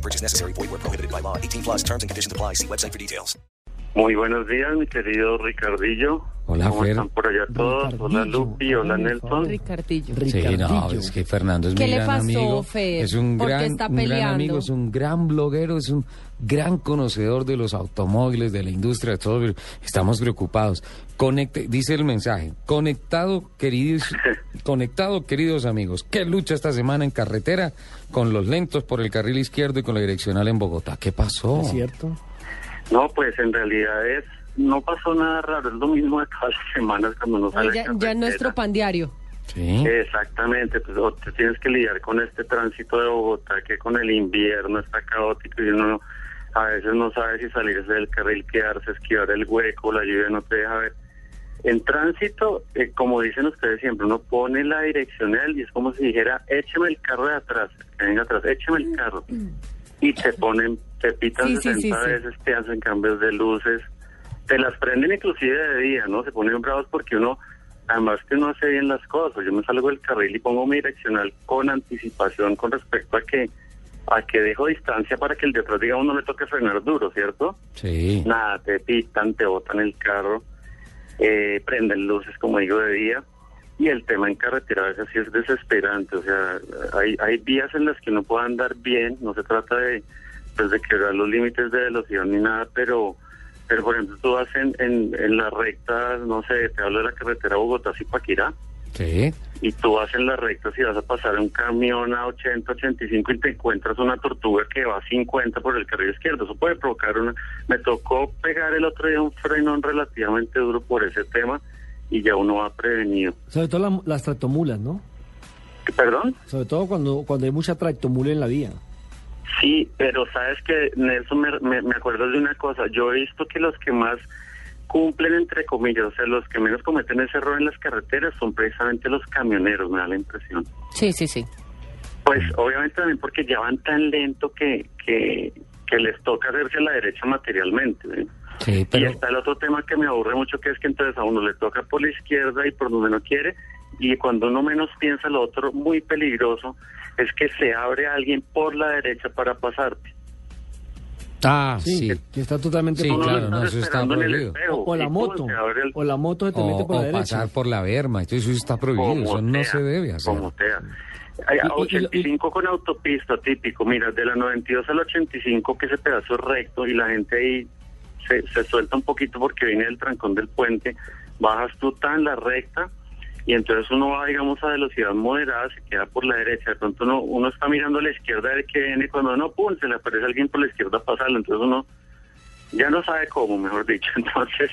No purchase necessary. Void where prohibited by law. 18 plus terms and conditions apply. See website for details. Muy buenos días, mi querido Ricardillo. Hola, ¿Cómo Fer. están por allá todos? Hola, Lupi. Hola, Nelson. Ricardillo. Sí, no, es que Fernando es ¿Qué mi le gran pasó, amigo. Fer? Es un ¿Por qué gran, está un gran peleando? amigo, es un gran bloguero, es un gran conocedor de los automóviles, de la industria, de todo. Estamos preocupados. Conecte, dice el mensaje, conectado, queridos, conectado, queridos amigos. ¿Qué lucha esta semana en carretera con los lentos por el carril izquierdo y con la direccional en Bogotá? ¿Qué pasó? ¿Es cierto? No, pues en realidad es, no pasó nada raro, es lo mismo de todas las semanas cuando uno sale ya, ya nuestro pandiario. Sí. Exactamente, pues o te tienes que lidiar con este tránsito de Bogotá que con el invierno está caótico y uno a veces no sabe si salirse del carril, quedarse, esquivar el hueco, la lluvia no te deja ver. En tránsito, eh, como dicen ustedes siempre, uno pone la direccional y es como si dijera, écheme el carro de atrás, que venga atrás, écheme el carro. Y te ponen, te pitan Sí, sí, 60 sí, sí. veces, te hacen cambios de luces, te las prenden inclusive de día, ¿no? Se ponen bravos porque uno, además que no hace bien las cosas. Yo me salgo del carril y pongo mi direccional con anticipación con respecto a que a que dejo distancia para que el de atrás, digamos, no me toque frenar duro, ¿cierto? Sí. Nada, te pitan, te botan el carro, eh, prenden luces, como digo, de día. Y el tema en carretera a veces es desesperante. O sea, hay, hay vías en las que uno puede andar bien. No se trata de, pues, de quebrar los límites de velocidad ni nada, pero, pero por ejemplo, tú vas en, en, en la recta, no sé, te hablo de la carretera Bogotá-Zipaquirá, Sí. y tú vas en la recta si vas a pasar un camión a 80, 85 y te encuentras una tortuga que va a 50 por el carril izquierdo. Eso puede provocar una... Me tocó pegar el otro día un frenón relativamente duro por ese tema y ya uno va prevenido. Sobre todo la- las tractomulas, ¿no? ¿Perdón? Sobre todo cuando, cuando hay mucha tractomula en la vía. Sí, pero sabes que Nelson me, me, me acuerdo de una cosa. Yo he visto que los que más cumplen, entre comillas, o sea, los que menos cometen ese error en las carreteras son precisamente los camioneros, me da la impresión. Sí, sí, sí. Pues obviamente también porque ya van tan lento que, que, que les toca hacerse a la derecha materialmente. ¿eh? Sí, Y pero... está el otro tema que me aburre mucho, que es que entonces a uno le toca por la izquierda y por donde no quiere, y cuando uno menos piensa lo otro muy peligroso es que se abre alguien por la derecha para pasarte. Ah, Sí, sí. que está totalmente Sí, claro, no, eso está el prohibido. espejo, O la moto. el- O la moto se te O, mete por o la derecha. pasar por la berma, eso está prohibido, eso no se debe hacer. Como sea. A Y- y- y- 85 con autopista, típico. Mira, de la 92 al 85, que ese pedazo es recto y la gente ahí se, se suelta un poquito porque viene del trancón del puente. Bajas tú tan la recta y entonces uno va, digamos, a velocidad moderada, se queda por la derecha. De pronto uno, uno está mirando a la izquierda a ver qué viene. Cuando no, pum, se le aparece alguien por la izquierda a pasarlo. Entonces uno ya no sabe cómo, mejor dicho. Entonces,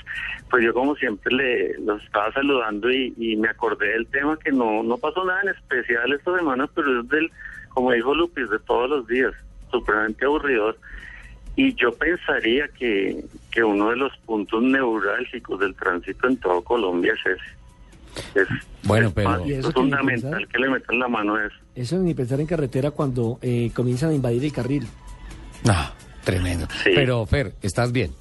pues yo como siempre le los estaba saludando y, y me acordé del tema que no no pasó nada en especial esta semana, pero es del, como dijo Lupis, de todos los días, supremamente aburridor. Y yo pensaría que, que uno de los puntos neurálgicos del tránsito en todo Colombia es ese. Es, Bueno, pero- básico, ¿Y eso es fundamental pensar? que le metan la mano a eso. Eso ni pensar en carretera cuando eh, comienzan a invadir el carril. Ah, tremendo. Sí. Pero, Fer, ¿estás bien?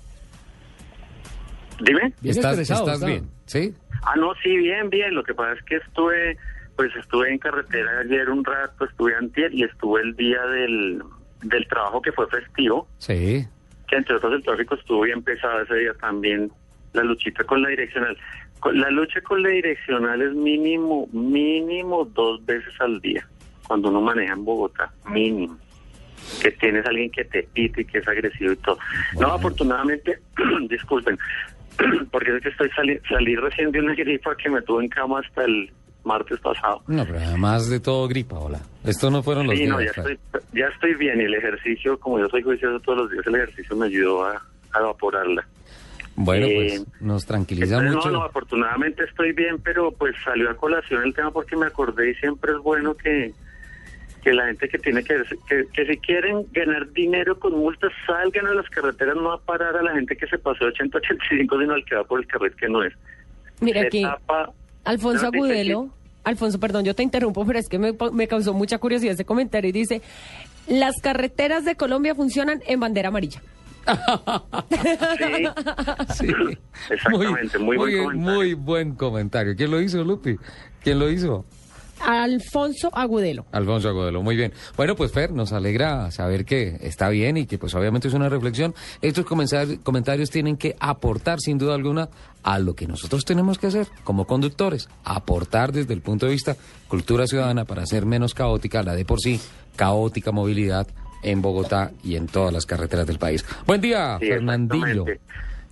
Dime. Bien ¿Estás, estresado estás está. bien? ¿Sí? Ah, no, sí, bien, bien. Lo que pasa es que estuve, pues estuve en carretera ayer un rato, estuve antier y estuve el día del, del trabajo que fue festivo, Sí. que entre otros el tráfico estuvo bien pesado ese día también, la luchita con la direccional. La lucha con la direccional es mínimo, mínimo dos veces al día, cuando uno maneja en Bogotá, mínimo. Que tienes alguien que te pite y que es agresivo y todo. No, afortunadamente, disculpen, porque es que estoy sali salí recién de una gripa que me tuvo en cama hasta el martes pasado. No, pero además de todo gripa, hola. Esto no fueron los Sí, días. no, ya Fer. estoy, ya estoy bien y el ejercicio, como yo soy juicioso todos los días, el ejercicio me ayudó a, a evaporarla. Bueno, Eh, pues nos tranquiliza Entonces, mucho. No, no, afortunadamente estoy bien, pero pues salió a colación el tema porque me acordé y siempre es bueno que, que la gente que tiene que, que, que si quieren ganar dinero con multas, salgan a las carreteras, no a parar a la gente que se pasó de 80 a 85, sino al que va por el carril que no es. Mira Se aquí, tapa- Alfonso No, Agudelo. Alfonso, perdón, yo te interrumpo, pero es que me, me causó mucha curiosidad ese comentario y dice, las carreteras de Colombia funcionan en bandera amarilla. Sí, Sí. Exactamente, muy buen bien, comentario. muy buen comentario. ¿Quién lo hizo, Lupi? ¿Quién lo hizo? Alfonso Agudelo. Alfonso Agudelo, muy bien. Bueno, pues Fer, nos alegra saber que está bien y que pues obviamente es una reflexión. Estos comentarios tienen que aportar sin duda alguna a lo que nosotros tenemos que hacer como conductores, aportar desde el punto de vista cultura ciudadana para hacer menos caótica la de por sí caótica movilidad en Bogotá y en todas las carreteras del país. Buen día, Sí, Fernandillo.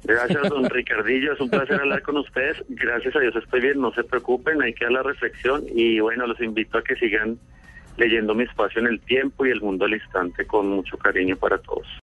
Gracias, don Ricardillo. Es un placer hablar con ustedes. Gracias a Dios estoy bien. No se preocupen, hay que dar la reflexión. Y bueno, los invito a que sigan leyendo mi espacio en el tiempo y el mundo al instante con mucho cariño para todos.